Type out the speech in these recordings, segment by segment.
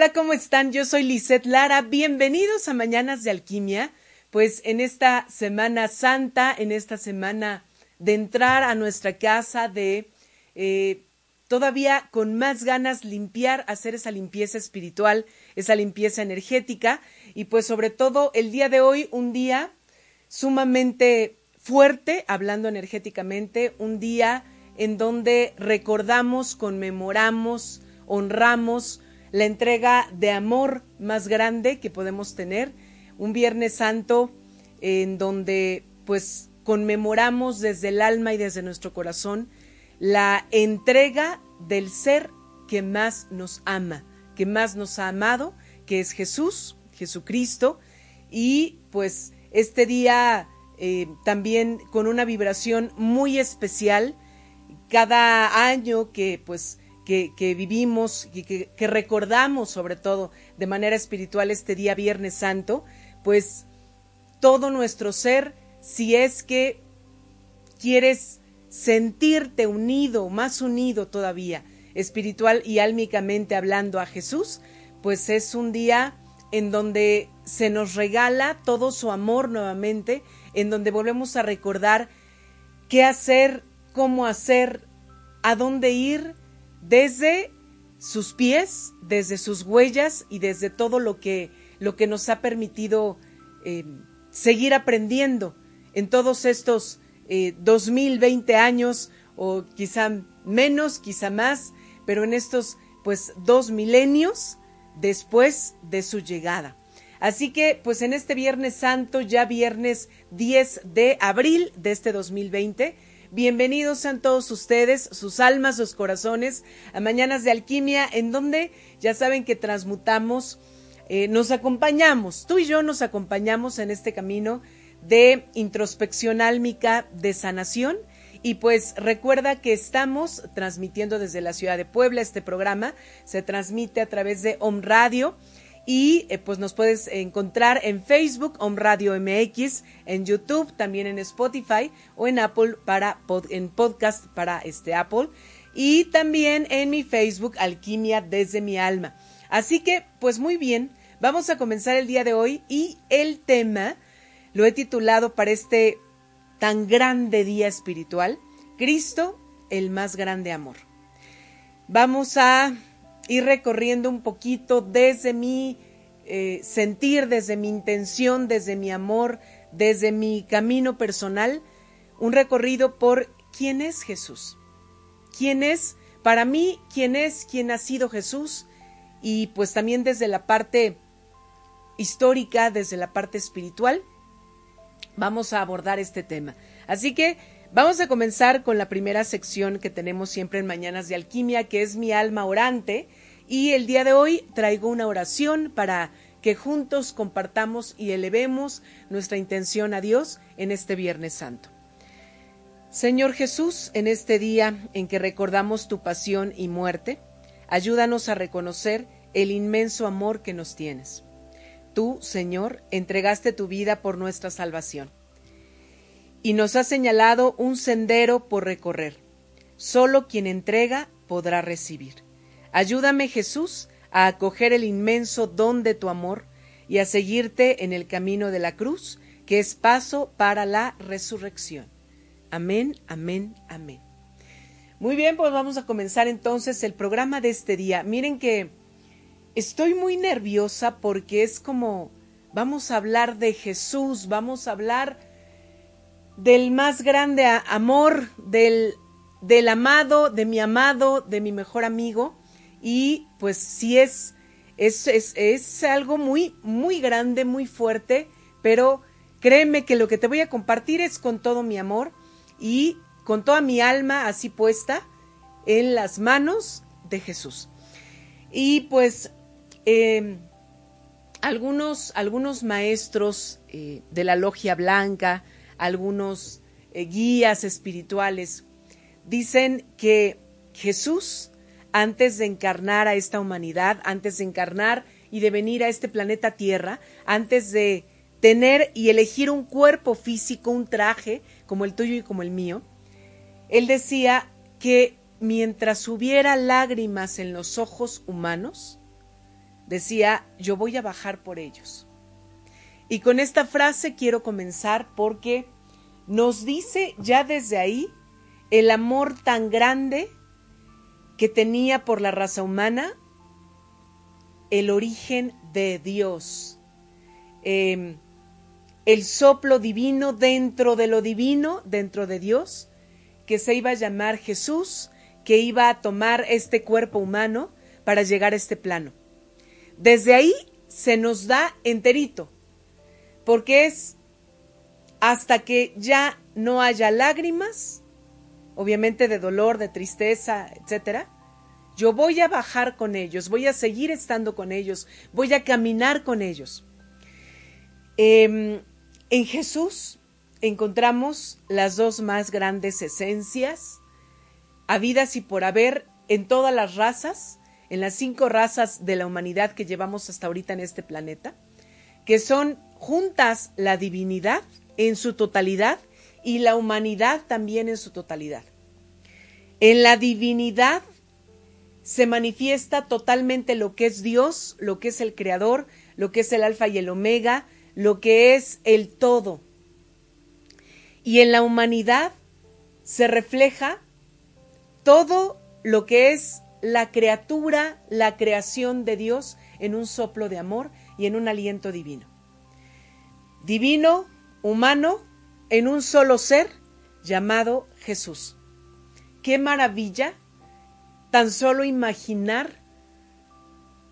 Hola, ¿cómo están? Yo soy Lisette Lara. Bienvenidos a Mañanas de Alquimia. Pues en esta Semana Santa, en esta semana de entrar a nuestra casa, de eh, todavía con más ganas limpiar, hacer esa limpieza espiritual, esa limpieza energética y pues sobre todo el día de hoy, un día sumamente fuerte, hablando energéticamente, un día en donde recordamos, conmemoramos, honramos, la entrega de amor más grande que podemos tener, un Viernes Santo en donde pues conmemoramos desde el alma y desde nuestro corazón la entrega del ser que más nos ama, que más nos ha amado, que es Jesús, Jesucristo, y pues este día eh, también con una vibración muy especial, cada año que pues que, vivimos y que, que, recordamos sobre todo de manera espiritual este día Viernes Santo, pues todo nuestro ser, si es que quieres sentirte unido, más unido todavía, espiritual y álmicamente hablando a Jesús, pues es un día en donde se nos regala todo su amor nuevamente, en donde volvemos a recordar qué hacer, cómo hacer, a dónde ir desde sus pies, desde sus huellas y desde todo lo que, lo que nos ha permitido eh, seguir aprendiendo en todos estos eh, 2020 años o quizá menos, quizá más, pero en estos pues dos milenios después de su llegada. Así que pues en este Viernes Santo, ya viernes 10 de abril de este 2020, Bienvenidos sean todos ustedes, sus almas, sus corazones, a Mañanas de Alquimia, en donde ya saben que transmutamos, eh, nos acompañamos, tú y yo nos acompañamos en este camino de introspección álmica, de sanación. Y pues recuerda que estamos transmitiendo desde la ciudad de Puebla este programa, se transmite a través de Om Radio y eh, pues nos puedes encontrar en Facebook, Om Radio MX, en YouTube, también en Spotify o en Apple para en podcast para este Apple y también en mi Facebook Alquimia desde mi alma. Así que, pues muy bien, vamos a comenzar el día de hoy y el tema lo he titulado para este tan grande día espiritual, Cristo, el más grande amor. Vamos a ir recorriendo un poquito desde mi eh, sentir, desde mi intención, desde mi amor, desde mi camino personal, un recorrido por quién es Jesús. ¿Quién es? Para mí, quién es, quién ha sido Jesús y pues también desde la parte histórica, desde la parte espiritual, vamos a abordar este tema. Así que vamos a comenzar con la primera sección que tenemos siempre en Mañanas de Alquimia, que es mi alma orante. Y el día de hoy traigo una oración para que juntos compartamos y elevemos nuestra intención a Dios en este Viernes Santo. Señor Jesús, en este día en que recordamos tu pasión y muerte, ayúdanos a reconocer el inmenso amor que nos tienes. Tú, Señor, entregaste tu vida por nuestra salvación y nos has señalado un sendero por recorrer. Solo quien entrega podrá recibir. Ayúdame, Jesús, a acoger el inmenso don de tu amor y a seguirte en el camino de la cruz, que es paso para la resurrección. Amén, amén, amén. Muy bien, pues vamos a comenzar entonces el programa de este día. Miren que estoy muy nerviosa porque es como vamos a hablar de Jesús, vamos a hablar del más grande amor, del, del amado, de mi amado, de mi mejor amigo. Y pues sí es es, es, algo muy, muy grande, muy fuerte, pero créeme que lo que te voy a compartir es con todo mi amor y con toda mi alma así puesta en las manos de Jesús. Y pues em, algunos, algunos maestros eh, de la logia blanca, algunos eh, guías espirituales, dicen que Jesús antes de encarnar a esta humanidad, antes de encarnar y de venir a este planeta Tierra, antes de tener y elegir un cuerpo físico, un traje como el tuyo y como el mío, él decía que mientras hubiera lágrimas en los ojos humanos, decía, yo voy a bajar por ellos. Y con esta frase quiero comenzar porque nos dice ya desde ahí el amor tan grande que tenía por la raza humana el origen de Dios, em, el soplo divino dentro de lo divino, dentro de Dios, que se iba a llamar Jesús, que iba a tomar este cuerpo humano para llegar a este plano. Desde ahí se nos da enterito, porque es hasta que ya no haya lágrimas, obviamente de dolor, de tristeza, etcétera, yo voy a bajar con ellos, voy a seguir estando con ellos, voy a caminar con ellos. Em, en Jesús encontramos las dos más grandes esencias, habidas y por haber en todas las razas, en las cinco razas de la humanidad que llevamos hasta ahorita en este planeta, que son juntas la divinidad en su totalidad y la humanidad también en su totalidad. En la divinidad se manifiesta totalmente lo que es Dios, lo que es el Creador, lo que es el Alfa y el Omega, lo que es el todo. Y en la humanidad se refleja todo lo que es la criatura, la creación de Dios en un soplo de amor y en un aliento divino. Divino, humano, en un solo ser llamado Jesús. Qué maravilla tan solo imaginar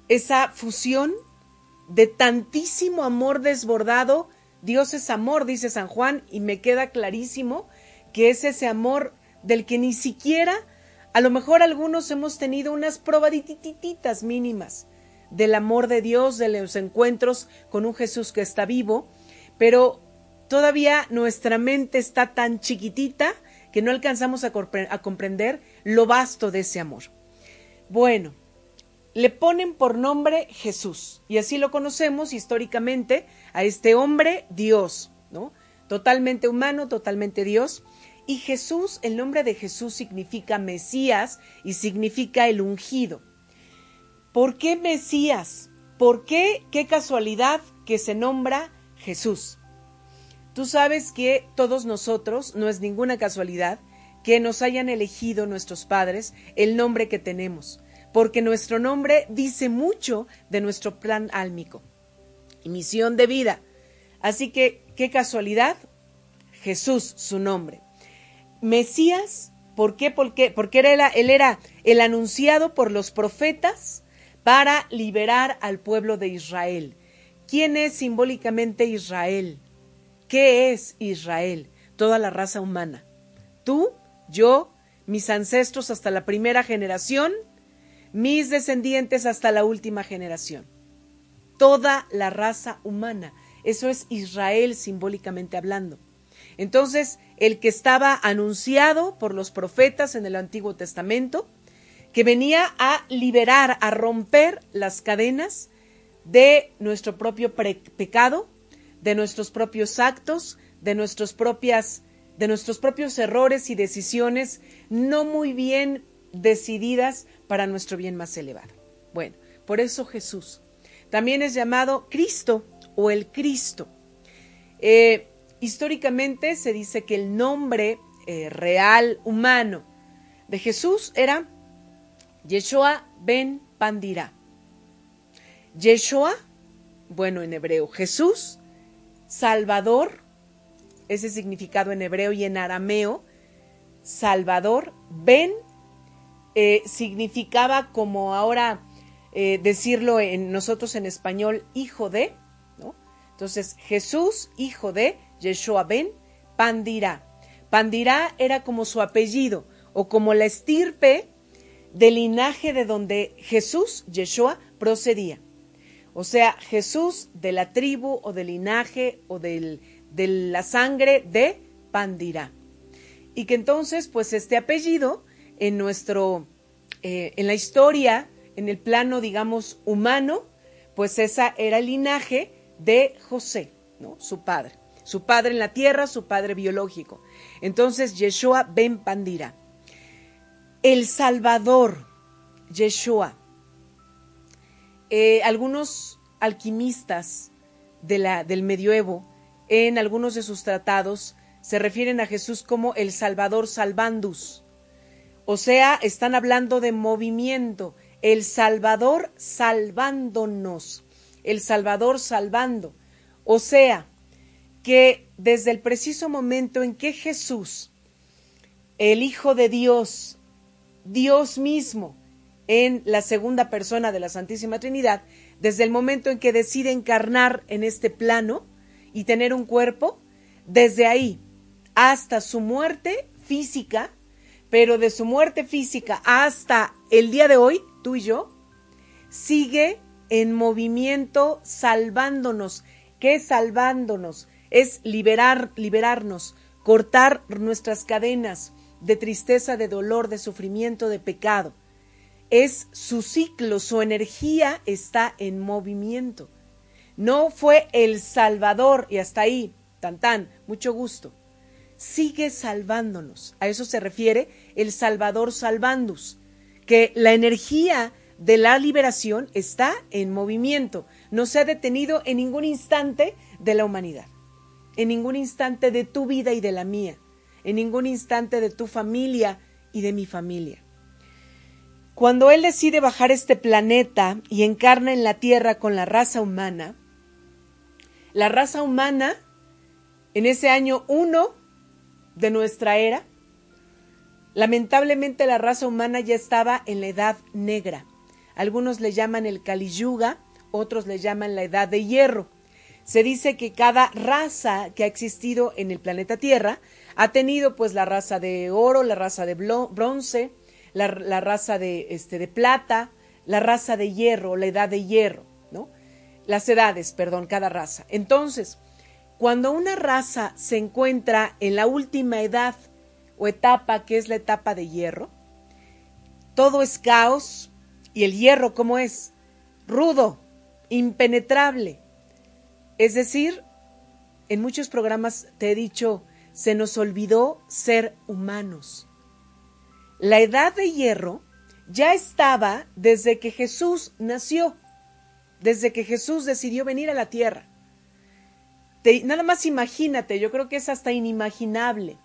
esa fusión de tantísimo amor desbordado. Dios es amor, dice San Juan, y me queda clarísimo que es ese amor del que ni siquiera, a lo mejor algunos hemos tenido unas probadititas mínimas del amor de Dios, de los encuentros con un Jesús que está vivo, pero todavía nuestra mente está tan chiquitita que no alcanzamos a, comprender lo vasto de ese amor. Bueno, le ponen por nombre Jesús y así lo conocemos históricamente a este hombre Dios, ¿no? Totalmente humano, totalmente Dios. Y Jesús, el nombre de Jesús significa Mesías y significa el ungido. ¿Por qué Mesías? ¿Por qué? Qué casualidad que se nombra Jesús. Tú sabes que todos nosotros, no es ninguna casualidad, que nos hayan elegido nuestros padres el nombre que tenemos, porque nuestro nombre dice mucho de nuestro plan álmico y misión de vida. Así que, qué casualidad, Jesús, su nombre. Mesías, ¿por qué? Porque, porque era, él era el anunciado por los profetas para liberar al pueblo de Israel. ¿Quién es simbólicamente Israel? ¿Qué es Israel? Toda la raza humana. Tú, yo, mis ancestros hasta la primera generación, mis descendientes hasta la última generación. Toda la raza humana. Eso es Israel simbólicamente hablando. Entonces, el que estaba anunciado por los profetas en el Antiguo Testamento, que venía a liberar, a romper las cadenas de nuestro propio pecado, de nuestros propios actos, de nuestros propias de nuestros propios errores y decisiones no muy bien decididas para nuestro bien más elevado. Bueno, por eso Jesús. También es llamado Cristo o el Cristo. Eh, históricamente se dice que el nombre eh, real humano de Jesús era Yeshua ben Pandira. Yeshua, bueno en hebreo, Jesús, Salvador, ese significado en hebreo y en arameo, Salvador, Ben, eh, significaba como ahora eh, decirlo en nosotros en español, hijo de, ¿no? Entonces, Jesús, hijo de Yeshua Ben, Pandira. Pandira era como su apellido o como la estirpe del linaje de donde Jesús, Yeshua, procedía. O sea, Jesús de la tribu o del linaje o del, de la sangre de Pandira. Y que entonces, pues este apellido en nuestro, eh, en la historia, en el plano, digamos, humano, pues esa era el linaje de José, ¿no? Su padre. Su padre en la tierra, su padre biológico. Entonces, Yeshua ben Pandira. El Salvador, Yeshua. Eh, algunos alquimistas del medioevo, en algunos de sus tratados, se refieren a Jesús como el Salvador salvandus. O sea, están hablando de movimiento, el Salvador salvándonos, el Salvador salvando. O sea, que desde el preciso momento en que Jesús, el Hijo de Dios, Dios mismo, en la segunda persona de la Santísima Trinidad, desde el momento en que decide encarnar en este plano y tener un cuerpo, desde ahí hasta su muerte física, pero de su muerte física hasta el día de hoy, tú y yo, sigue en movimiento salvándonos. ¿Qué es salvándonos? Es liberar, liberarnos, cortar nuestras cadenas de tristeza, de dolor, de sufrimiento, de pecado es su ciclo, su energía está en movimiento. No fue el Salvador y hasta ahí, tan tan, mucho gusto. Sigue salvándonos. A eso se refiere el Salvador salvandus, que la energía de la liberación está en movimiento, no se ha detenido en ningún instante de la humanidad, en ningún instante de tu vida y de la mía, en ningún instante de tu familia y de mi familia. Cuando Él decide bajar este planeta y encarna en la Tierra con la raza humana, la raza humana, en ese año 1 de nuestra era, lamentablemente la raza humana ya estaba en la edad negra. Algunos le llaman el Kali Yuga, otros le llaman la edad de hierro. Se dice que cada raza que ha existido en el planeta Tierra ha tenido pues la raza de oro, la raza de bronce, la, raza de, este, de plata, la raza de hierro, la edad de hierro, ¿no? Las edades, perdón, cada raza. Entonces, cuando una raza se encuentra en la última edad o etapa, que es la etapa de hierro, todo es caos y el hierro, ¿cómo es? Rudo, impenetrable. Es decir, en muchos programas te he dicho, se nos olvidó ser humanos. La edad de hierro ya estaba desde que Jesús nació, desde que Jesús decidió venir a la tierra. nada más imagínate, yo creo que es hasta inimaginable.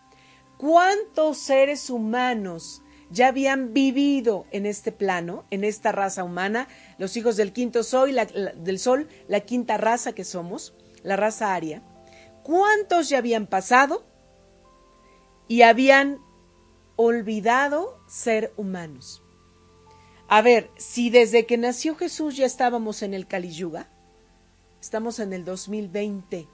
¿Cuántos seres humanos ya habían vivido en este plano, en esta raza humana, los hijos del quinto sol, del sol, la quinta raza que somos, la raza aria? ¿Cuántos ya habían pasado y habían olvidado ser humanos. A ver, si desde que nació Jesús ya estábamos en el Kali Yuga, estamos en el 2020,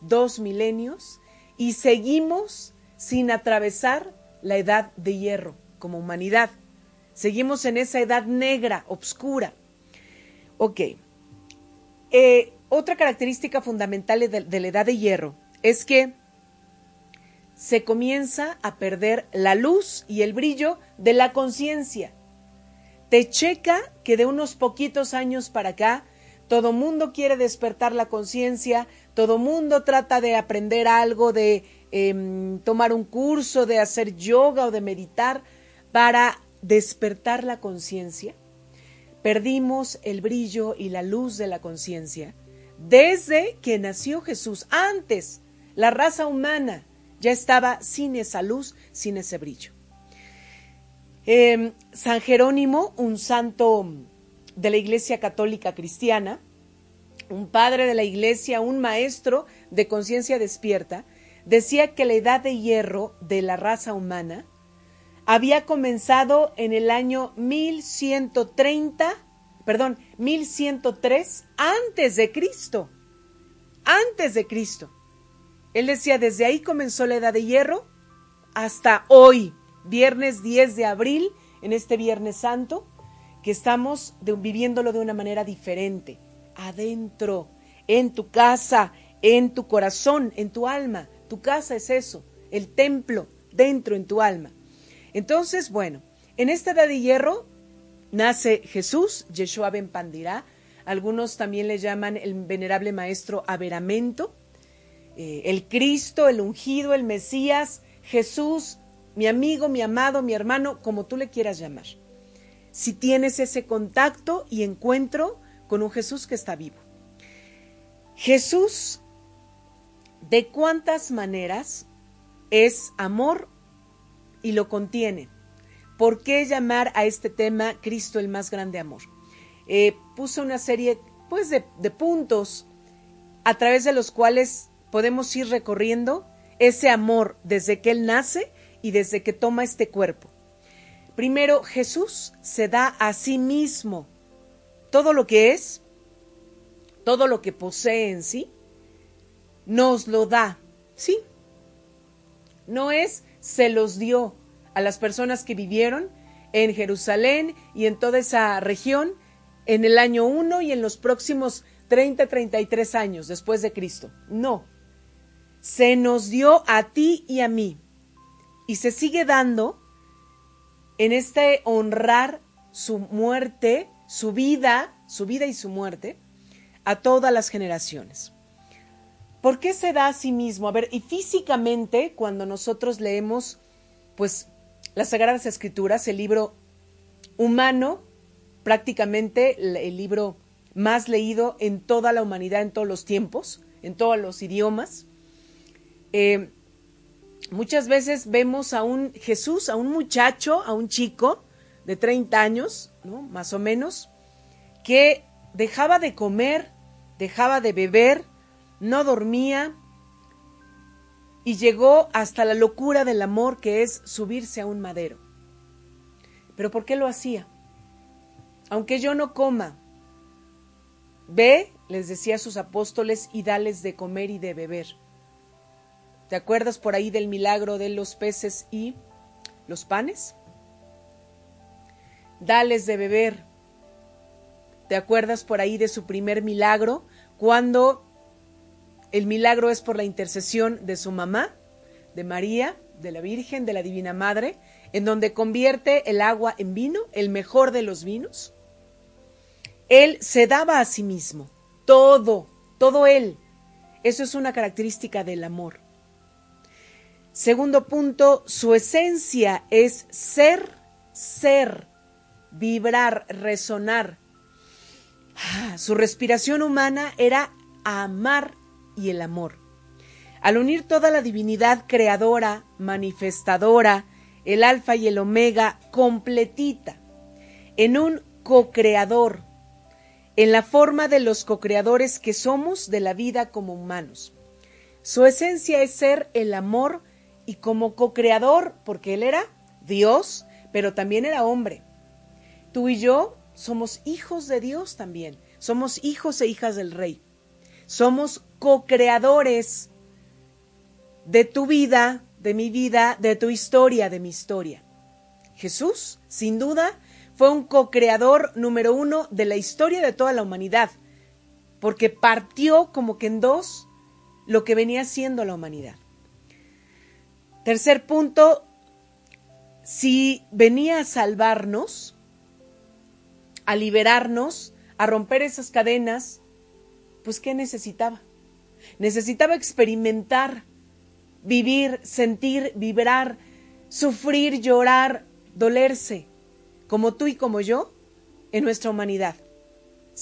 dos milenios, y seguimos sin atravesar la edad de hierro como humanidad. Seguimos en esa edad negra, oscura. Ok. Eh, otra característica fundamental de la edad de hierro es que se comienza a perder la luz y el brillo de la conciencia. Te checa que de unos poquitos años para acá, todo mundo quiere despertar la conciencia, todo mundo trata de aprender algo, de em, tomar un curso, de hacer yoga o de meditar para despertar la conciencia. perdimos el brillo y la luz de la conciencia desde que nació Jesús. Antes, la raza humana ya estaba sin esa luz, sin ese brillo. Em, San Jerónimo, un santo de la Iglesia Católica Cristiana, un padre de la Iglesia, un maestro de conciencia despierta, decía que la edad de hierro de la raza humana había comenzado en el año 1130, perdón, 1103 antes de Cristo. Antes de Cristo. Él decía, desde ahí comenzó la edad de hierro hasta hoy, viernes 10 de abril, en este Viernes Santo, que estamos viviéndolo de una manera diferente, adentro, en tu casa, en tu corazón, en tu alma. Tu casa es eso, el templo, dentro en tu alma. Entonces, bueno, en esta edad de hierro nace Jesús, Yeshua ben Pandirá. Algunos también le llaman el venerable maestro Averamento, eh, el Cristo, el ungido, el Mesías, Jesús, mi amigo, mi amado, mi hermano, como tú le quieras llamar. Si tienes ese contacto y encuentro con un Jesús que está vivo. Jesús, ¿de cuántas maneras es amor y lo contiene. ¿Por qué llamar a este tema Cristo el más grande amor? Eh, puso una serie pues de, de puntos a través de los cuales podemos ir recorriendo ese amor desde que Él nace y desde que toma este cuerpo. Primero, Jesús se da a sí mismo todo lo que es, todo lo que posee en sí, nos lo da, ¿sí? No es se los dio a las personas que vivieron en Jerusalén y en toda esa región en el año 1 y en los próximos 30, 33 años después de Cristo. No, se nos dio a ti y a mí y se sigue dando en este honrar su muerte, su vida, su vida y su muerte a todas las generaciones. ¿Por qué se da a sí mismo? A ver, y físicamente, cuando nosotros leemos, pues, las Sagradas Escrituras, el libro humano, prácticamente el libro más leído en toda la humanidad, en todos los tiempos, en todos los idiomas. Eh, muchas veces vemos a un Jesús, a un muchacho, a un chico de 30 años, más o menos, que dejaba de comer, dejaba de beber, no dormía y llegó hasta la locura del amor que es subirse a un madero. ¿Pero por qué lo hacía? Aunque yo no coma, ve, les decía a sus apóstoles, y dales de comer y de beber. ¿Te acuerdas por ahí del milagro de los peces y los panes? Dales de beber. ¿Te acuerdas por ahí de su primer milagro cuando el milagro es por la intercesión de su mamá, de María, de la Virgen, de la Divina Madre, en donde convierte el agua en vino, el mejor de los vinos. Él se daba a sí mismo, todo, todo él. Eso es una característica del amor. Segundo punto, su esencia es ser, ser, vibrar, resonar. Ah, su respiración humana era amar y el amor. Al unir toda la divinidad creadora, manifestadora, el alfa y el omega completita, en un co-creador, en la forma de los co-creadores que somos de la vida como humanos. Su esencia es ser el amor y como co-creador, porque Él era Dios, pero también era hombre. Tú y yo somos hijos de Dios también, somos hijos e hijas del Rey. Somos co-creadores de tu vida, de mi vida, de tu historia, de mi historia. Jesús, sin duda, fue un co-creador número uno de la historia de toda la humanidad, porque partió como que en dos lo que venía siendo la humanidad. Tercer punto, si venía a salvarnos, a liberarnos, a romper esas cadenas, pues ¿qué necesitaba? Necesitaba experimentar, vivir, sentir, vibrar, sufrir, llorar, dolerse, como tú y como yo, en nuestra humanidad.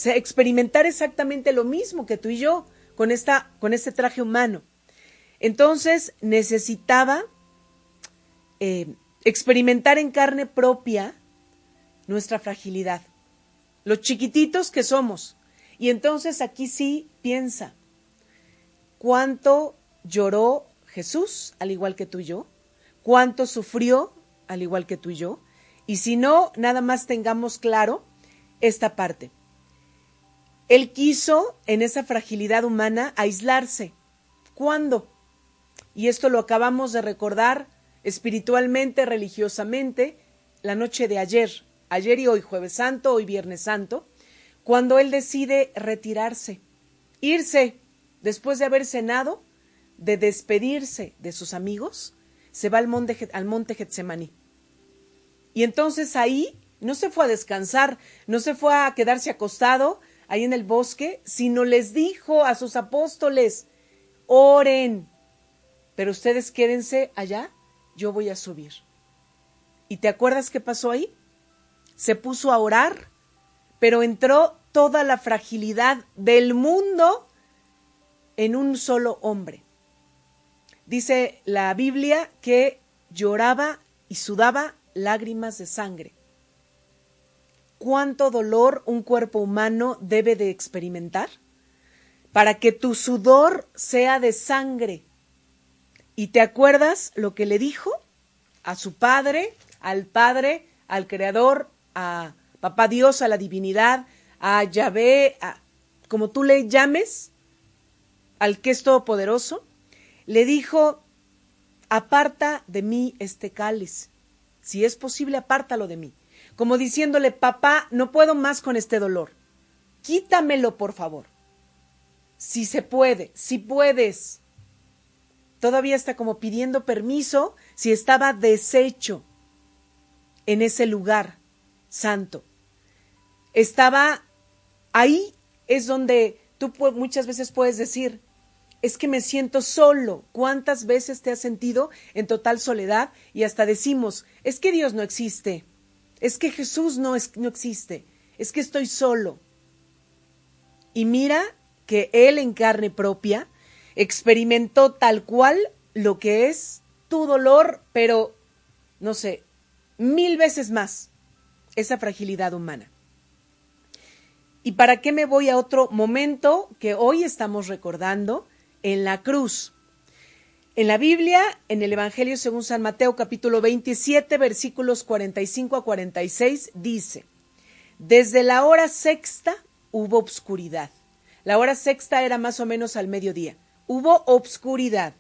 experimentar exactamente lo mismo que tú y yo con, esta, con este traje humano. Entonces necesitaba eh, experimentar en carne propia nuestra fragilidad, los chiquititos que somos. Y entonces aquí sí piensa, ¿cuánto lloró Jesús al igual que tú y yo? ¿Cuánto sufrió al igual que tú y yo? Y si no, nada más tengamos claro esta parte. Él quiso en esa fragilidad humana aislarse. ¿Cuándo? Y esto lo acabamos de recordar espiritualmente, religiosamente, la noche de ayer, ayer y hoy, jueves santo, hoy viernes santo, cuando él decide retirarse, irse, después de haber cenado, de despedirse de sus amigos, se va al monte, al monte Getsemaní. Y entonces ahí no se fue a descansar, no se fue a quedarse acostado ahí en el bosque, sino les dijo a sus apóstoles, oren, pero ustedes quédense allá yo voy a subir. ¿Y te acuerdas qué pasó ahí? Se puso a orar, pero entró toda la fragilidad del mundo en un solo hombre. Dice la Biblia que lloraba y sudaba lágrimas de sangre. ¿Cuánto dolor un cuerpo humano debe de experimentar? Para que tu sudor sea de sangre ¿Y te acuerdas lo que le dijo a su padre, al Padre, al Creador, a Papá Dios, a la divinidad, a Yahvé, a, como tú le llames, al que es todopoderoso? Le dijo, aparta de mí este cáliz. Si es posible, apártalo de mí. Como diciéndole, papá, no puedo más con este dolor. Quítamelo, por favor. Si se puede, si puedes todavía está como pidiendo permiso si estaba deshecho en ese lugar santo. Estaba ahí es donde tú muchas veces puedes decir, es que me siento solo. ¿Cuántas veces te has sentido en total soledad? Y hasta decimos, es que Dios no existe, es que Jesús no, es, no existe, es que estoy solo. Y mira que Él en carne propia experimentó tal cual lo que es tu dolor, pero, no sé, mil veces más esa fragilidad humana. ¿Y para qué me voy a otro momento que hoy estamos recordando en la cruz? En la Biblia, en el Evangelio según San Mateo capítulo 27 versículos 45 a 46 dice, desde la hora sexta hubo obscuridad. La hora sexta era más o menos al mediodía hubo obscuridad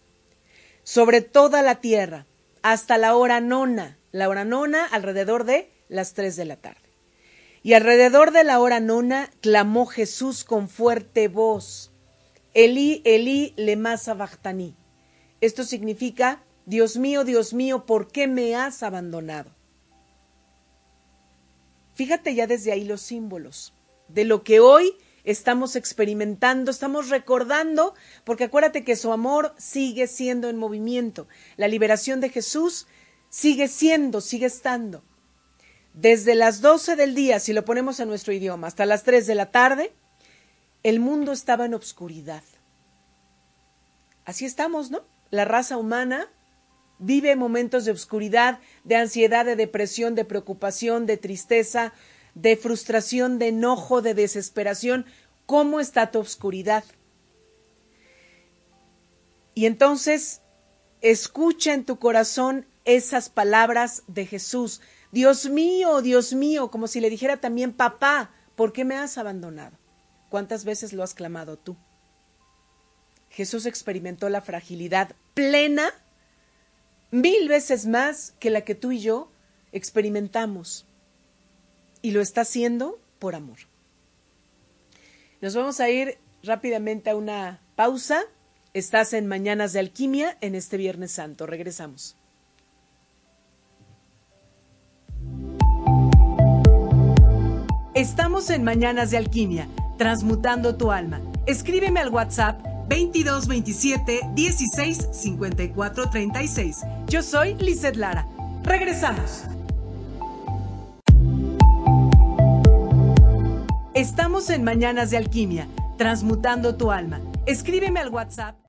sobre toda la tierra hasta la hora nona, la hora nona alrededor de las tres de la tarde. Y alrededor de la hora nona clamó Jesús con fuerte voz, Elí, Elí, lema sabachthani. Esto significa, Dios mío, Dios mío, ¿por qué me has abandonado? Fíjate ya desde ahí los símbolos de lo que hoy estamos experimentando, estamos recordando, porque acuérdate que su amor sigue siendo en movimiento. La liberación de Jesús sigue siendo, sigue estando. Desde las 12 del día, si lo ponemos en nuestro idioma, hasta las 3 de la tarde, el mundo estaba en obscuridad. Así estamos, ¿no? La raza humana vive momentos de obscuridad, de ansiedad, de depresión, de preocupación, de tristeza, de frustración, de enojo, de desesperación. ¿Cómo está tu oscuridad? Y entonces escucha en tu corazón esas palabras de Jesús. Dios mío, Dios mío, como si le dijera también, papá, ¿por qué me has abandonado? ¿Cuántas veces lo has clamado tú? Jesús experimentó la fragilidad plena mil veces más que la que tú y yo experimentamos y lo está haciendo por amor. Nos vamos a ir rápidamente a una pausa. Estás en Mañanas de Alquimia en este Viernes Santo. Regresamos. Estamos en Mañanas de Alquimia, transmutando tu alma. Escríbeme al WhatsApp 2227 16 54 36. Yo soy Lizeth Lara. Regresamos. Estamos en Mañanas de Alquimia, transmutando tu alma. Escríbeme al WhatsApp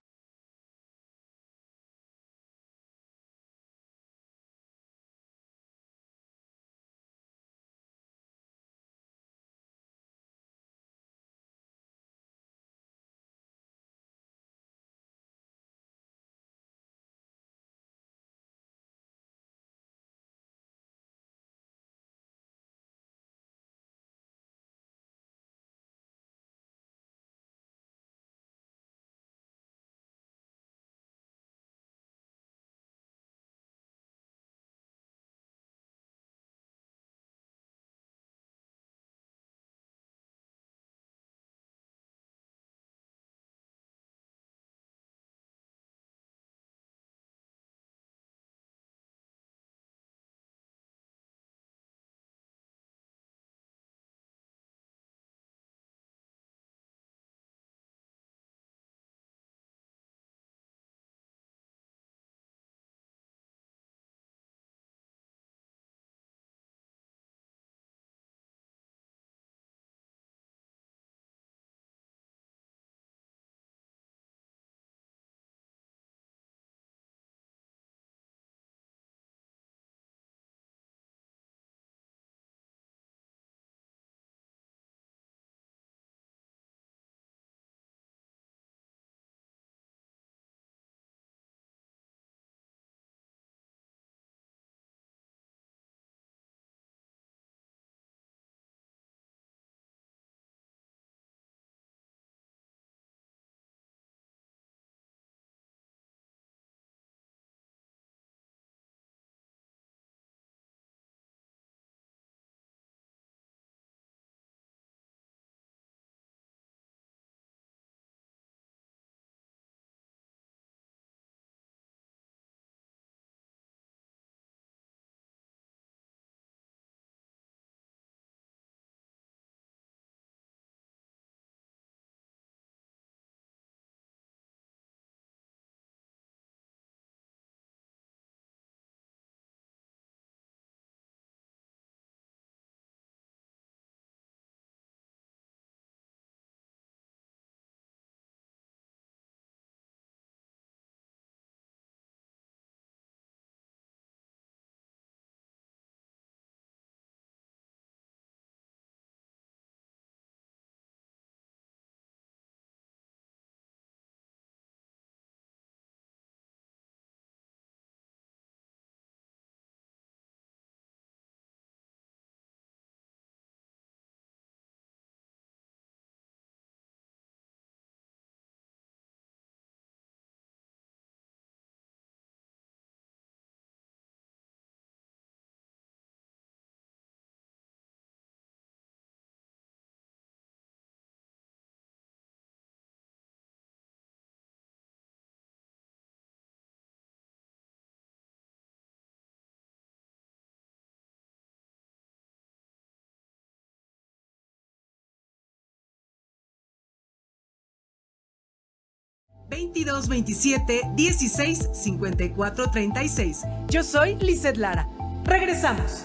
...22 27 16 54 36. Yo soy Lizeth Lara. Regresamos.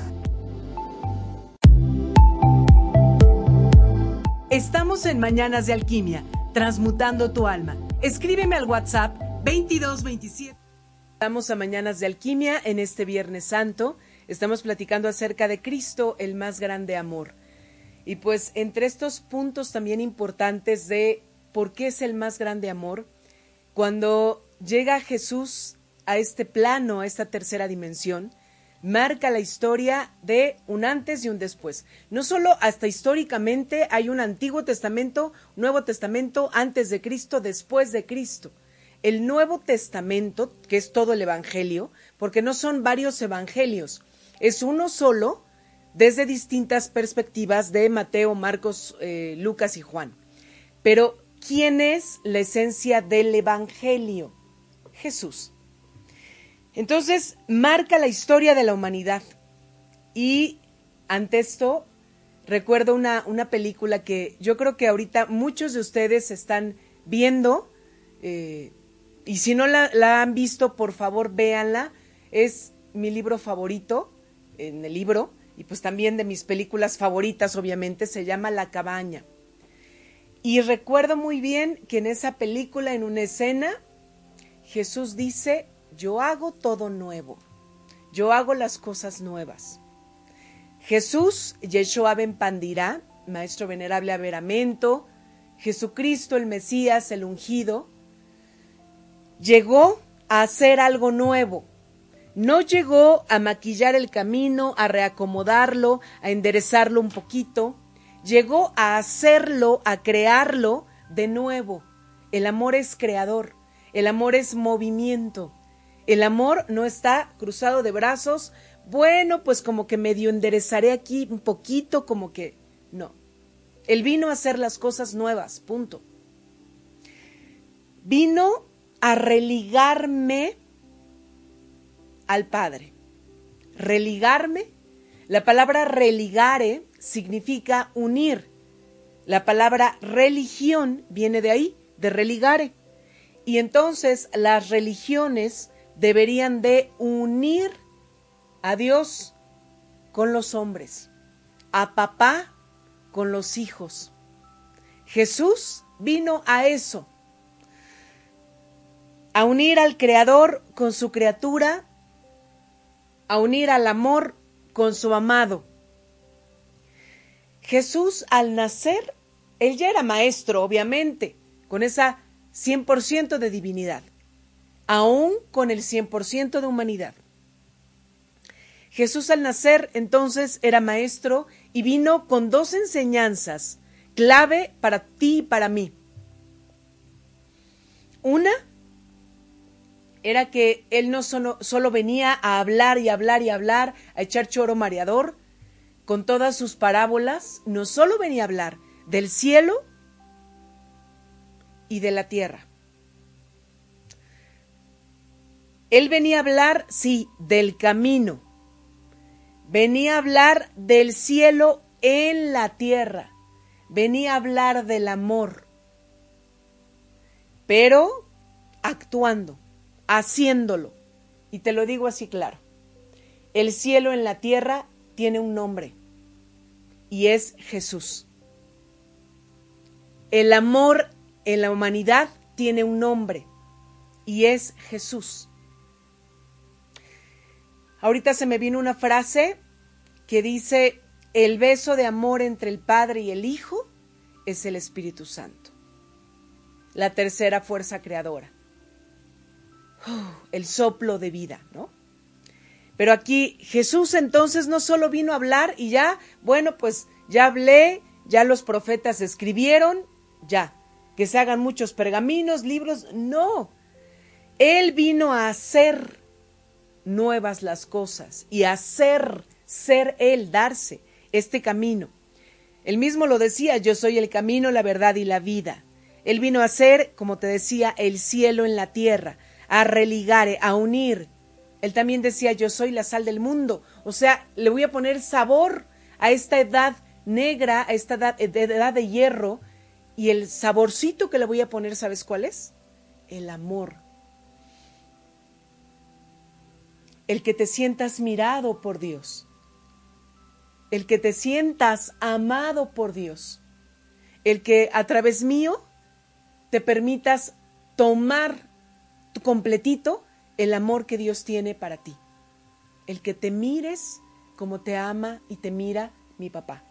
Estamos en Mañanas de Alquimia, transmutando tu alma. Escríbeme al WhatsApp 2227. Estamos a Mañanas de Alquimia en este Viernes Santo. Estamos platicando acerca de Cristo, el más grande amor. Y pues entre estos puntos también importantes de por qué es el más grande amor, cuando llega Jesús a este plano, a esta tercera dimensión, marca la historia de un antes y un después. No solo hasta históricamente hay un Antiguo Testamento, Nuevo Testamento, antes de Cristo, después de Cristo. El Nuevo Testamento, que es todo el Evangelio, porque no son varios evangelios, es uno solo desde distintas perspectivas de Mateo, Marcos, eh, Lucas y Juan. Pero ¿Quién es la esencia del Evangelio? Jesús. Entonces, marca la historia de la humanidad. Y ante esto, recuerdo una, una película que yo creo que ahorita muchos de ustedes están viendo. Eh, y si no la, la, han visto, por favor, véanla. Es mi libro favorito en el libro. y pues también de mis películas favoritas, obviamente, se llama La cabaña. Y recuerdo muy bien que en esa película, en una escena, Jesús dice, yo hago todo nuevo, yo hago las cosas nuevas. Jesús, Yeshua ben Pandirá, Maestro Venerable Averamento, Jesucristo el Mesías, el ungido, llegó a hacer algo nuevo. No llegó a maquillar el camino, a reacomodarlo, a enderezarlo un poquito. Llegó a hacerlo, a crearlo de nuevo. El amor es creador, el amor es movimiento. El amor no está cruzado de brazos. Bueno, pues como que medio enderezaré aquí un poquito, como que no. Él vino a hacer las cosas nuevas, punto. Vino a religarme al Padre. Religarme, la palabra religare significa unir. La palabra religión viene de ahí, de religare. Y entonces las religiones deberían de unir a Dios con los hombres, a papá con los hijos. Jesús vino a eso, a unir al Creador con su criatura, a unir al amor con su amado. Jesús al nacer, él ya era maestro, obviamente, con esa 100% de divinidad, aún con el 100% de humanidad. Jesús al nacer entonces era maestro y vino con dos enseñanzas clave para ti y para mí. Una era que él no solo, solo, venía a hablar y hablar y hablar, a echar choro mareador, con todas sus parábolas, no solo venía a hablar del cielo y de la tierra. Él venía a hablar, sí, del camino, Venía a hablar del cielo en la tierra. Venía a hablar del amor. Pero actuando, haciéndolo. Y te lo digo así claro. El cielo en la tierra tiene un nombre. Y es Jesús. El amor en la humanidad tiene un nombre. Y es Jesús. Ahorita se me vino una frase que dice, el beso de amor entre el Padre y el Hijo es el Espíritu Santo, la tercera fuerza creadora, el soplo de vida, ¿no? Pero aquí Jesús entonces no solo vino a hablar y ya, bueno, pues ya hablé, ya los profetas escribieron, ya, que se hagan muchos pergaminos, libros, no. Él vino a hacer nuevas las cosas y hacer, ser Él, darse este camino. Él mismo lo decía, yo soy el camino, la verdad y la vida. Él vino a ser, como te decía, el cielo en la tierra, a religar, a unir. Él también decía, yo soy la sal del mundo. O sea, le voy a poner sabor a esta edad negra, a esta edad, de hierro, y el saborcito que le voy a poner, ¿sabes cuál es? El amor, el que te sientas mirado por Dios, el que te sientas amado por Dios, el que a través mío te permitas tomar tu completito el amor que Dios tiene para ti, el que te mires como te ama y te mira mi papá.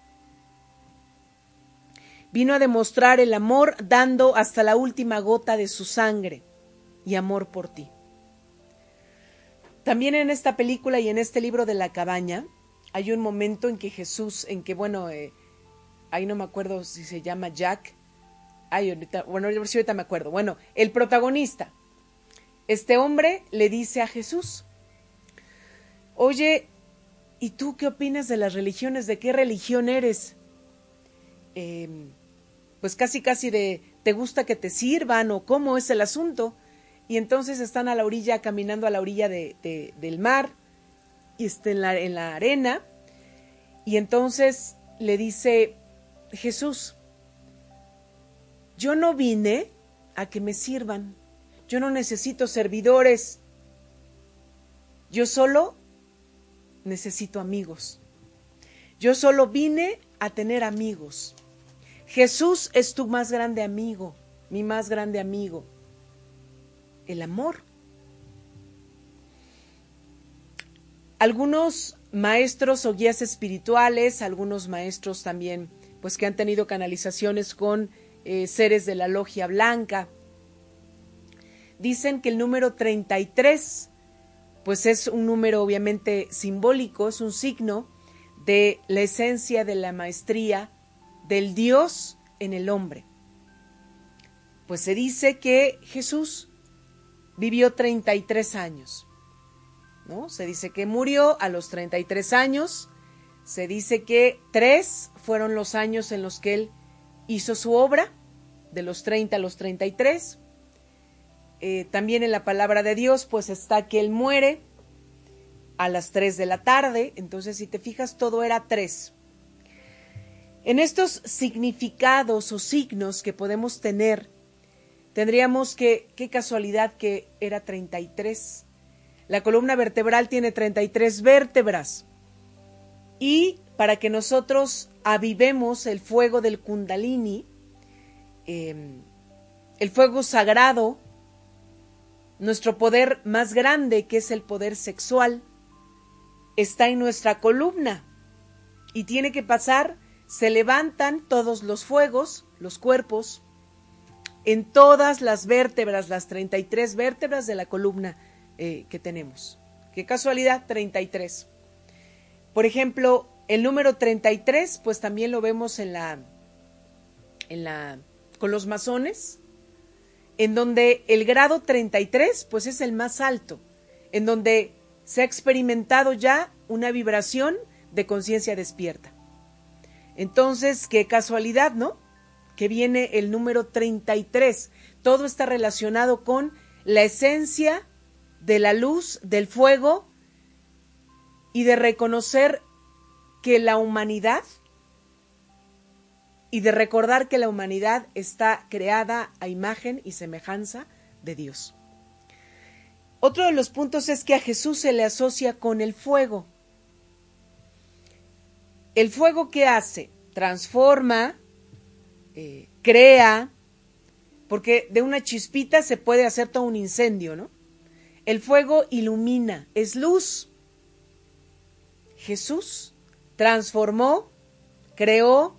Vino a demostrar el amor dando hasta la última gota de su sangre y amor por ti. También en esta película y en este libro de la cabaña hay un momento en que Jesús, en que, bueno, eh, ahí no me acuerdo si se llama Jack. Ay, ahorita, bueno, ahorita me acuerdo. Bueno, el protagonista, este hombre le dice a Jesús, oye, ¿y tú qué opinas de las religiones? ¿De qué religión eres? Em, pues casi, casi de, ¿te gusta que te sirvan o cómo es el asunto? y entonces están a la orilla, caminando a la orilla de, del mar, y está en la, en la arena, y entonces le dice Jesús, yo no vine a que me sirvan, yo no necesito servidores, yo solo necesito amigos. Yo solo vine a tener amigos. Jesús es tu más grande amigo, mi más grande amigo. El amor. Algunos maestros o guías espirituales, algunos maestros también, pues que han tenido canalizaciones con eh, seres de la logia blanca, dicen que el número 33, pues es un número obviamente simbólico, es un signo de la esencia de la maestría del Dios en el hombre. Pues se dice que Jesús vivió 33 años. ¿no? Se dice que murió a los 33 años, se dice que tres fueron los años en los que él hizo su obra, de los 30 a los 33. Eh, también en la palabra de Dios, pues está que él muere a las 3 de la tarde, entonces si te fijas, todo era 3. En estos significados o signos que podemos tener, tendríamos que, qué casualidad que era 33 la columna vertebral tiene 33 vértebras. Y para que nosotros avivemos el fuego del kundalini, em, el fuego sagrado, nuestro poder más grande, que es el poder sexual, está en nuestra columna. Y tiene que pasar, se levantan todos los fuegos, los cuerpos, en todas las vértebras, las 33 vértebras de la columna eh, que tenemos. Qué casualidad, 33. Por ejemplo, el número 33, pues también lo vemos en la, en la, con los masones, en donde el grado 33, pues es el más alto, en donde se ha experimentado ya una vibración de conciencia despierta. Entonces, qué casualidad, ¿no? Que viene el número 33. Todo está relacionado con la esencia de la luz, del fuego y de reconocer que la humanidad y de recordar que la humanidad está creada a imagen y semejanza de Dios. Otro de los puntos es que a Jesús se le asocia con el fuego. El fuego que hace transforma, eh, crea, porque de una chispita se puede hacer todo un incendio, ¿no? El fuego ilumina, es luz. Jesús transformó, creó,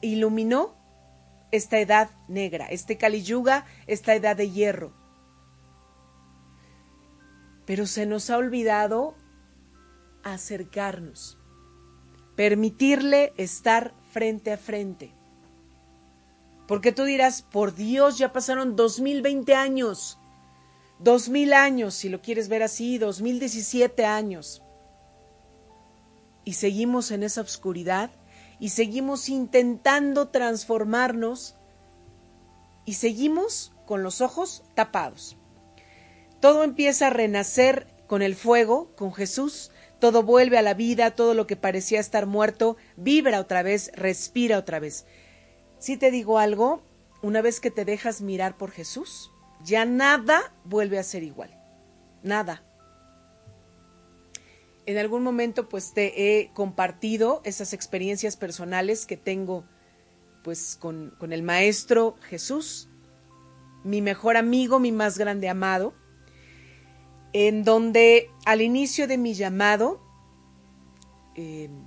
iluminó esta edad negra, este Kali Yuga, esta edad de hierro. Pero se nos ha olvidado acercarnos, permitirle estar frente a frente. Porque tú dirás, por Dios, ya pasaron 2020 años. Dos mil años, si lo quieres ver así, dos mil diecisiete años. Y seguimos en esa oscuridad y seguimos intentando transformarnos y seguimos con los ojos tapados. Todo empieza a renacer con el fuego, con Jesús, todo vuelve a la vida, todo lo que parecía estar muerto, vibra otra vez, respira otra vez. Si te digo algo, una vez que te dejas mirar por Jesús, ya nada vuelve a ser igual. Nada. En algún momento pues te he compartido esas experiencias personales que tengo pues con, el Maestro Jesús, mi mejor amigo, mi más grande amado, en donde al inicio de mi llamado, em,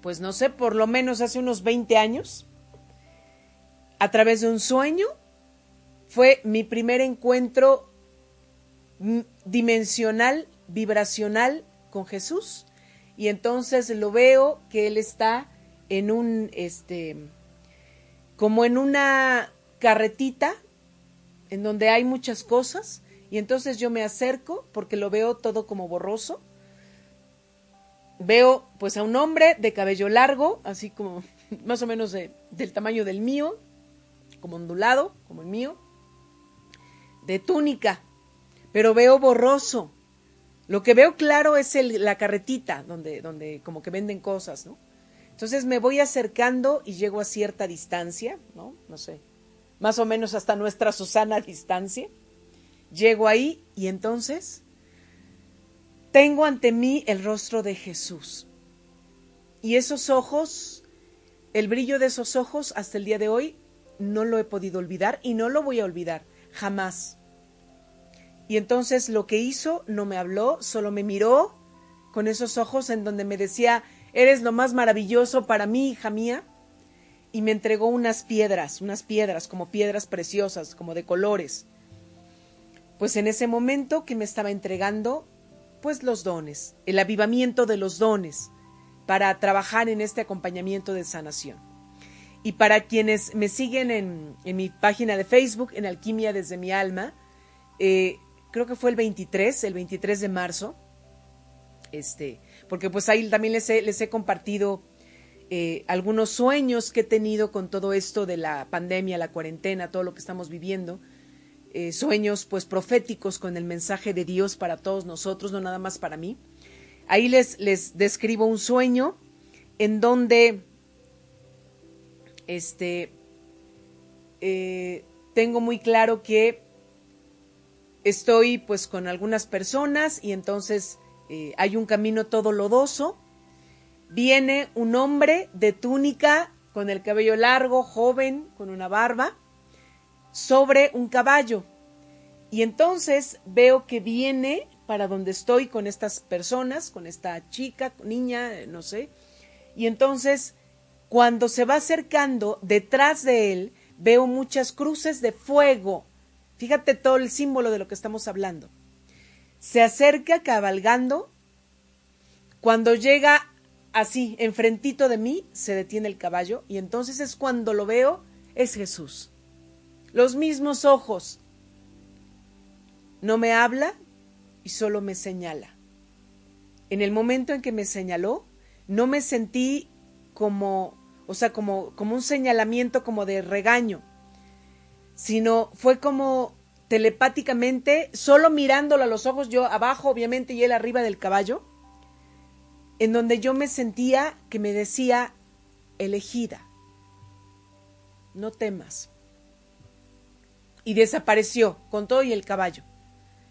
pues no sé, por lo menos hace unos 20 años, a través de un sueño, fue mi primer encuentro dimensional, vibracional con Jesús. Y entonces lo veo que él está en un, este, como en una carretita en donde hay muchas cosas. Y entonces yo me acerco porque lo veo todo como borroso. Veo pues a un hombre de cabello largo, así como más o menos del tamaño del mío, como ondulado, como el mío de túnica, pero veo borroso. Lo que veo claro es el, la carretita donde, donde como que venden cosas, ¿no? Entonces me voy acercando y llego a cierta distancia, ¿no? No sé, más o menos hasta nuestra Susana distancia. Llego ahí y entonces tengo ante mí el rostro de Jesús. Y esos ojos, el brillo de esos ojos hasta el día de hoy, no lo he podido olvidar y no lo voy a olvidar, jamás. Y entonces lo que hizo, no me habló, solo me miró con esos ojos en donde me decía, eres lo más maravilloso para mí, hija mía. Y me entregó unas piedras, unas piedras como piedras preciosas, como de colores. Pues en ese momento que me estaba entregando, pues los dones, el avivamiento de los dones para trabajar en este acompañamiento de sanación. Y para quienes me siguen en, mi página de Facebook, en Alquimia desde mi alma, eh, creo que fue el 23, el 23 de marzo, este, porque pues ahí también les he, les he compartido eh, algunos sueños que he tenido con todo esto de la pandemia, la cuarentena, todo lo que estamos viviendo, eh, sueños pues proféticos con el mensaje de Dios para todos nosotros, no nada más para mí. Ahí les, les describo un sueño en donde este, eh, tengo muy claro que estoy pues con algunas personas y entonces eh, hay un camino todo lodoso. Viene un hombre de túnica con el cabello largo, joven, con una barba, sobre un caballo. Y entonces veo que viene para donde estoy con estas personas, con esta chica, niña, no sé. Y entonces, cuando se va acercando, detrás de él, veo muchas cruces de fuego. Fíjate todo el símbolo de lo que estamos hablando se acerca cabalgando. Cuando llega así, enfrentito de mí, se detiene el caballo y entonces es cuando lo veo, es Jesús. Los mismos ojos. No me habla y solo me señala. En el momento en que me señaló, no me sentí como, o sea, como, como un señalamiento como de regaño, sino fue como telepáticamente, solo mirándolo a los ojos, yo abajo obviamente y él arriba del caballo, en donde yo me sentía que me decía, elegida, no temas. Y desapareció con todo y el caballo.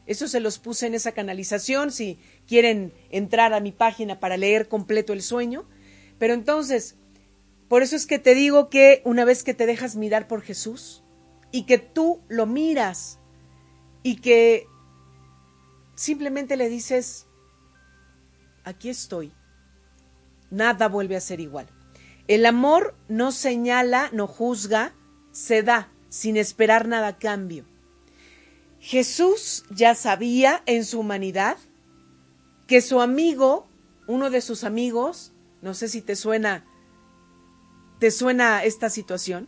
Eso se los puse en esa canalización, si quieren entrar a mi página para leer completo el sueño. Pero entonces, por eso es que te digo que una vez que te dejas mirar por Jesús y que tú lo miras y que simplemente le dices, aquí estoy, nada vuelve a ser igual. El amor no señala, no juzga, se da sin esperar nada a cambio. Jesús ya sabía en su humanidad que su amigo, uno de sus amigos, no sé si te suena, te suena esta situación,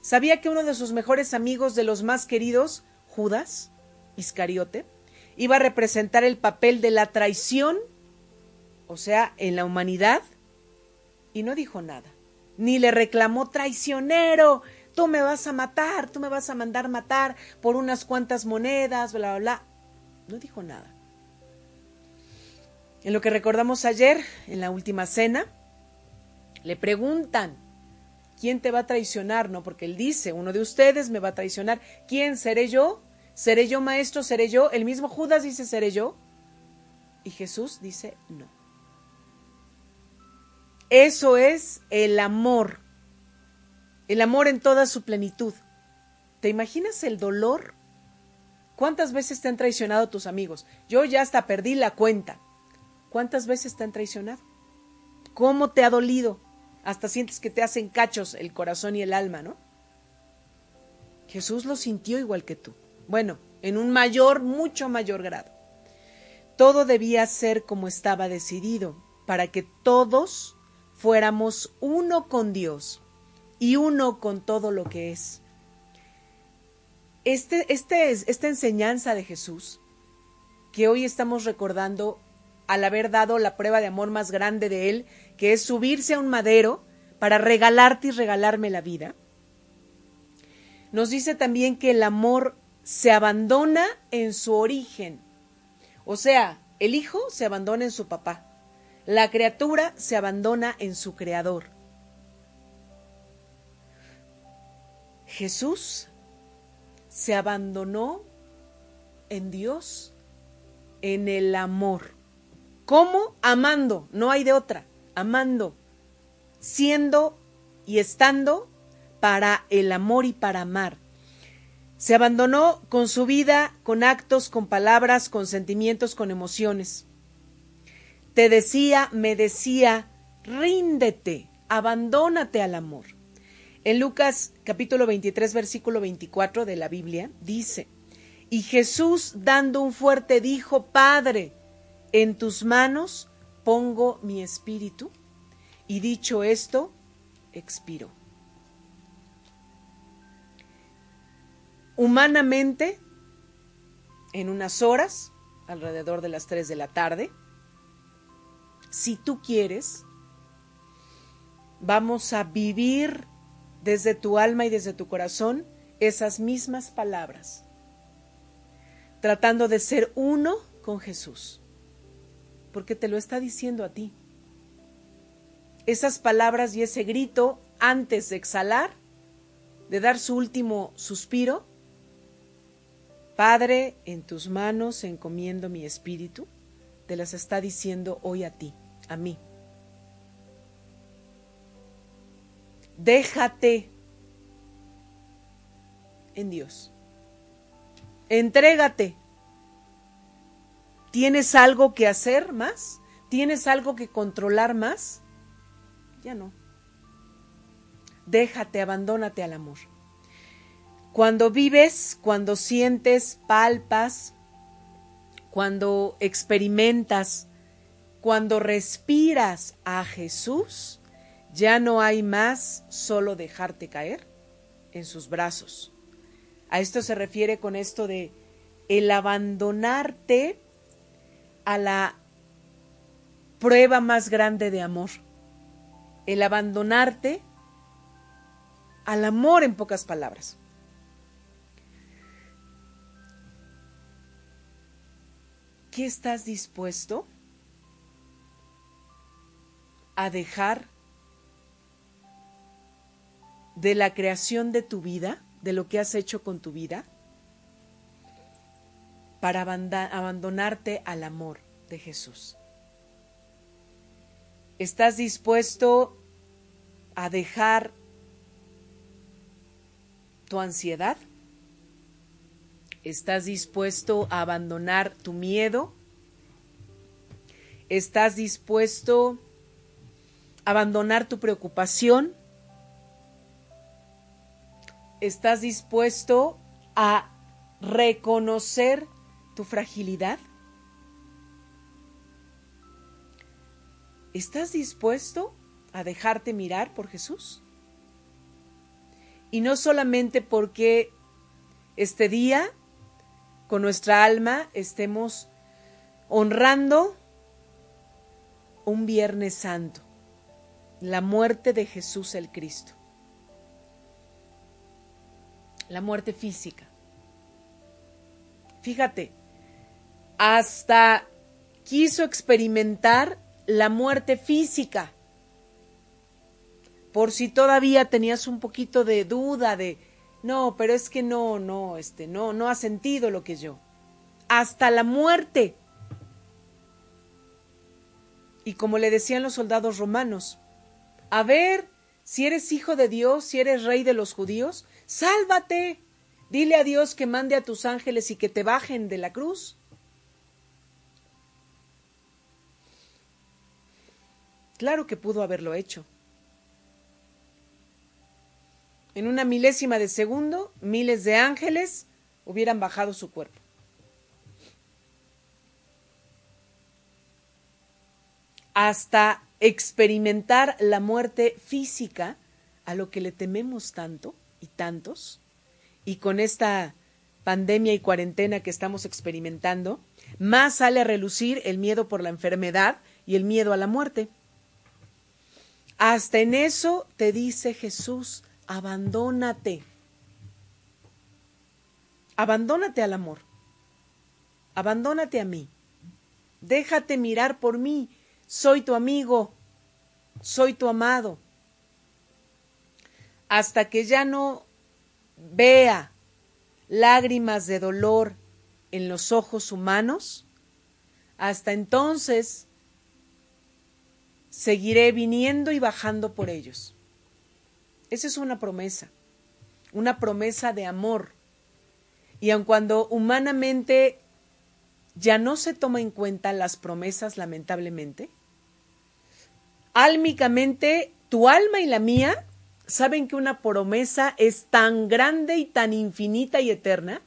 sabía que uno de sus mejores amigos, de los más queridos, Judas, Iscariote, iba a representar el papel de la traición, o sea, en la humanidad, y no dijo nada, ni le reclamó traicionero, tú me vas a matar, tú me vas a mandar matar por unas cuantas monedas, bla, bla, bla. No dijo nada. En lo que recordamos ayer, en la última cena, le preguntan, ¿quién te va a traicionar? No, porque él dice, uno de ustedes me va a traicionar. ¿Quién seré yo? ¿Seré yo maestro? ¿Seré yo? El mismo Judas dice, ¿seré yo? Y Jesús dice, no. Eso es el amor. El amor en toda su plenitud. ¿Te imaginas el dolor? ¿Cuántas veces te han traicionado tus amigos? Yo ya hasta perdí la cuenta. ¿Cuántas veces te han traicionado? ¿Cómo te ha dolido? Hasta sientes que te hacen cachos el corazón y el alma, ¿no? Jesús lo sintió igual que tú. Bueno, en un mayor, mucho mayor grado. Todo debía ser como estaba decidido, para que todos fuéramos uno con Dios y uno con todo lo que es. Este, este, esta enseñanza de Jesús, que hoy estamos recordando al haber dado la prueba de amor más grande de Él, que es subirse a un madero para regalarte y regalarme la vida, nos dice también que el amor se abandona en su origen. O sea, el hijo se abandona en su papá. La criatura se abandona en su creador. Jesús se abandonó en Dios, en el amor. ¿Cómo? Amando, no hay de otra, amando. siendo y estando para el amor y para amar. Se abandonó con su vida, con actos, con palabras, con sentimientos, con emociones. Te decía, me decía, ríndete, abandónate al amor. En Lucas capítulo 23, versículo 24 de la Biblia, dice, y Jesús dando un fuerte dijo, Padre, en tus manos pongo mi espíritu. Y dicho esto, expiró. Humanamente, en unas horas, alrededor de las 3 de la tarde, si tú quieres, vamos a vivir desde tu alma y desde tu corazón esas mismas palabras, tratando de ser uno con Jesús, porque te lo está diciendo a ti. Esas palabras y ese grito antes de exhalar, de dar su último suspiro, Padre, en tus manos encomiendo mi espíritu, te las está diciendo hoy a ti, a mí. Déjate en Dios. Entrégate. ¿Tienes algo que hacer más? ¿Tienes algo que controlar más? Ya no. Déjate, abandónate al amor. Cuando vives, cuando sientes, palpas, cuando experimentas, cuando respiras a Jesús, ya no hay más solo dejarte caer en sus brazos. A esto se refiere con esto de el abandonarte a la prueba más grande de amor. El abandonarte al amor en pocas palabras. qué estás dispuesto a dejar de la creación de tu vida, de lo que has hecho con tu vida, para abandonarte al amor de Jesús? ¿Estás dispuesto a dejar tu ansiedad? ¿Estás dispuesto a abandonar tu miedo? ¿Estás dispuesto a abandonar tu preocupación? ¿Estás dispuesto a reconocer tu fragilidad? ¿Estás dispuesto a dejarte mirar por Jesús? Y no solamente porque este día con nuestra alma estemos honrando un Viernes Santo, la muerte de Jesús el Cristo, la muerte física. Fíjate, hasta quiso experimentar la muerte física, por si todavía tenías un poquito de duda de no, pero es que no, no, este, no, no ha sentido lo que yo. Hasta la muerte. Y como le decían los soldados romanos, a ver, si eres hijo de Dios, si eres rey de los judíos, sálvate. Dile a Dios que mande a tus ángeles y que te bajen de la cruz. Claro que pudo haberlo hecho. en una milésima de segundo, miles de ángeles hubieran bajado su cuerpo. Hasta experimentar la muerte física a lo que le tememos tanto y tantos, y con esta pandemia y cuarentena que estamos experimentando, más sale a relucir el miedo por la enfermedad y el miedo a la muerte. Hasta en eso te dice Jesús, abandónate. Abandónate al amor. Abandónate a mí. Déjate mirar por mí. Soy tu amigo. Soy tu amado. Hasta que ya no vea lágrimas de dolor en los ojos humanos, hasta entonces seguiré viniendo y bajando por ellos. Esa es una promesa, una promesa de amor. Y aun cuando humanamente ya no se toma en cuenta las promesas, lamentablemente, álmicamente tu alma y la mía saben que una promesa es tan grande y tan infinita y eterna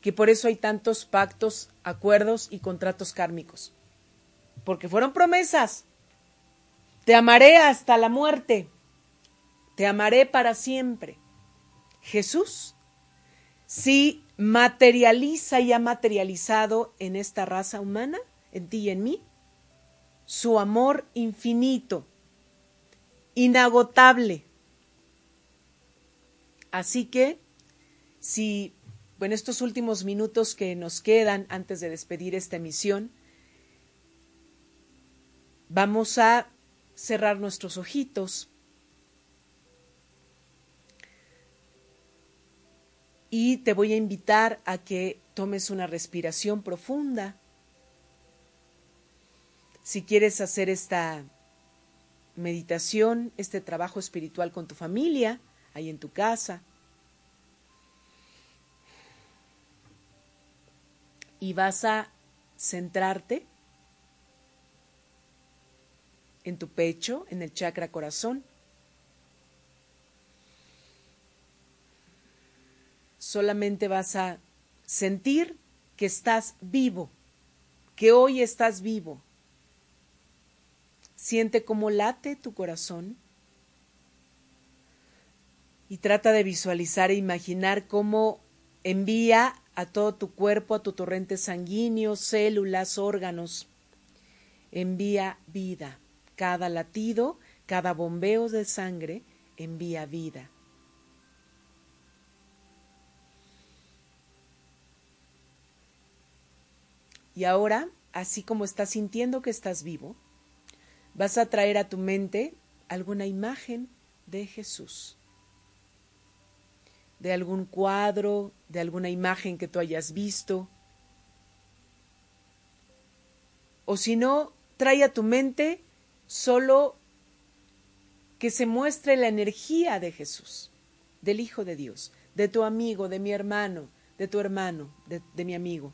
que por eso hay tantos pactos, acuerdos y contratos kármicos. Porque fueron promesas. Te amaré hasta la muerte. Te amaré para siempre. Jesús si materializa y ha materializado en esta raza humana, en ti y en mí, su amor infinito, inagotable. Así que, si en estos últimos minutos que nos quedan antes de despedir esta emisión, vamos a cerrar nuestros ojitos y te voy a invitar a que tomes una respiración profunda. Si quieres hacer esta meditación, este trabajo espiritual con tu familia, ahí en tu casa, y vas a centrarte en tu pecho, en el chakra corazón. solamente vas a sentir que estás vivo, que hoy estás vivo. Siente cómo late tu corazón y trata de visualizar e imaginar cómo envía a todo tu cuerpo, a tu torrente sanguíneo, células, órganos. Envía vida. Cada latido, cada bombeo de sangre envía vida. Y ahora, así como estás sintiendo que estás vivo, vas a traer a tu mente alguna imagen de Jesús, de algún cuadro, de alguna imagen que tú hayas visto. O si no, trae a tu mente solo que se muestre la energía de Jesús, del Hijo de Dios, de tu amigo, de mi hermano, de tu hermano, de, de mi amigo.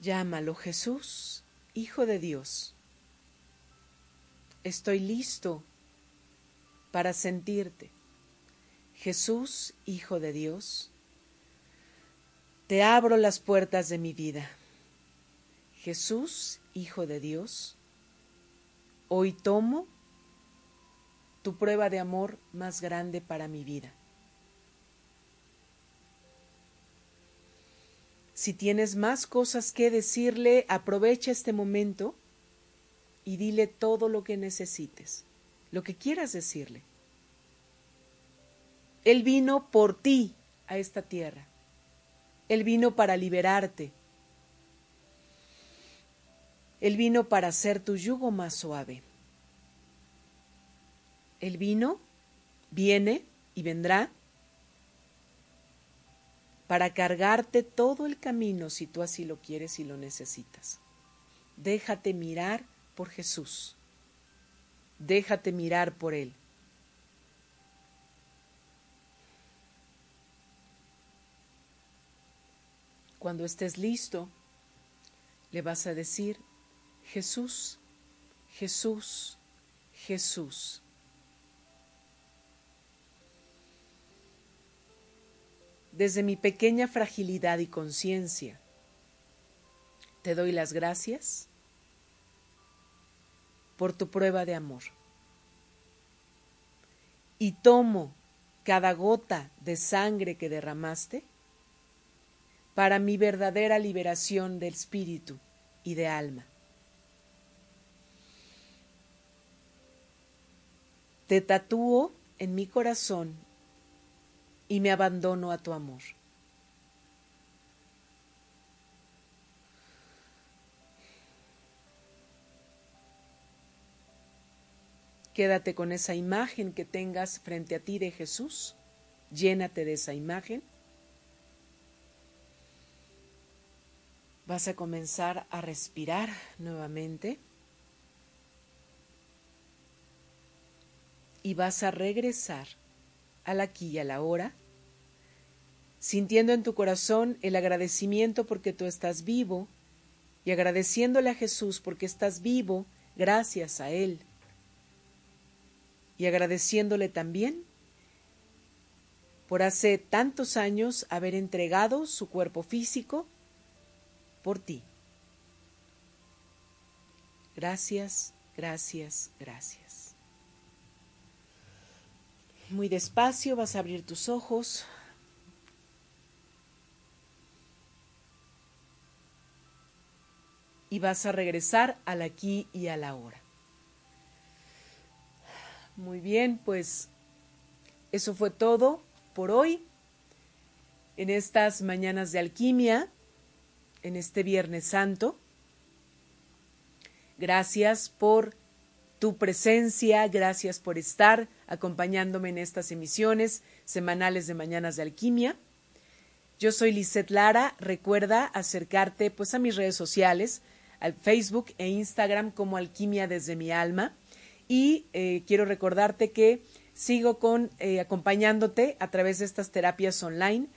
Llámalo Jesús, Hijo de Dios. Estoy listo para sentirte. Jesús, Hijo de Dios, te abro las puertas de mi vida. Jesús, Hijo de Dios, hoy tomo tu prueba de amor más grande para mi vida. Si tienes más cosas que decirle, aprovecha este momento y dile todo lo que necesites, lo que quieras decirle. Él vino por ti a esta tierra. Él vino para liberarte. Él vino para hacer tu yugo más suave. Él vino, viene y vendrá para cargarte todo el camino si tú así lo quieres y lo necesitas. Déjate mirar por Jesús. Déjate mirar por Él. Cuando estés listo, le vas a decir, Jesús, Jesús, Jesús. desde mi pequeña fragilidad y conciencia. Te doy las gracias por tu prueba de amor. Y tomo cada gota de sangre que derramaste para mi verdadera liberación del espíritu y de alma. Te tatúo en mi corazón y me abandono a tu amor. Quédate con esa imagen que tengas frente a ti de Jesús. Llénate de esa imagen. Vas a comenzar a respirar nuevamente. Y vas a regresar al aquí y a la hora, sintiendo en tu corazón el agradecimiento porque tú estás vivo y agradeciéndole a Jesús porque estás vivo gracias a Él y agradeciéndole también por hace tantos años haber entregado su cuerpo físico por ti. Gracias, gracias, gracias. Muy despacio vas a abrir tus ojos. Y vas a regresar al aquí y a la hora. Muy bien, pues eso fue todo por hoy en estas mañanas de alquimia, en este Viernes Santo. Gracias por tu presencia, gracias por estar acompañándome en estas emisiones semanales de Mañanas de Alquimia. Yo soy Lisette Lara, recuerda acercarte pues a mis redes sociales, al Facebook e Instagram como Alquimia desde mi alma y eh, quiero recordarte que sigo con eh, acompañándote a través de estas terapias online.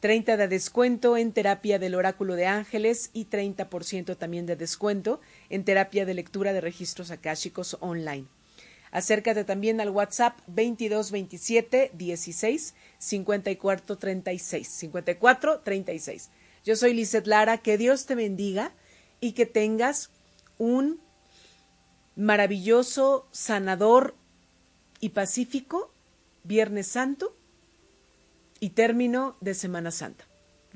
30 de descuento en terapia del oráculo de ángeles y 30% también de descuento en terapia de lectura de registros akáshicos online. Acércate también al WhatsApp 2227 16 54 36 54 36. Yo soy Lizeth Lara, que Dios te bendiga y que tengas un maravilloso, sanador y pacífico Viernes Santo y término de Semana Santa.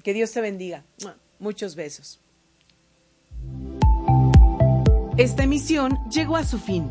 Que Dios te bendiga. Muchos besos. Esta emisión llegó a su fin,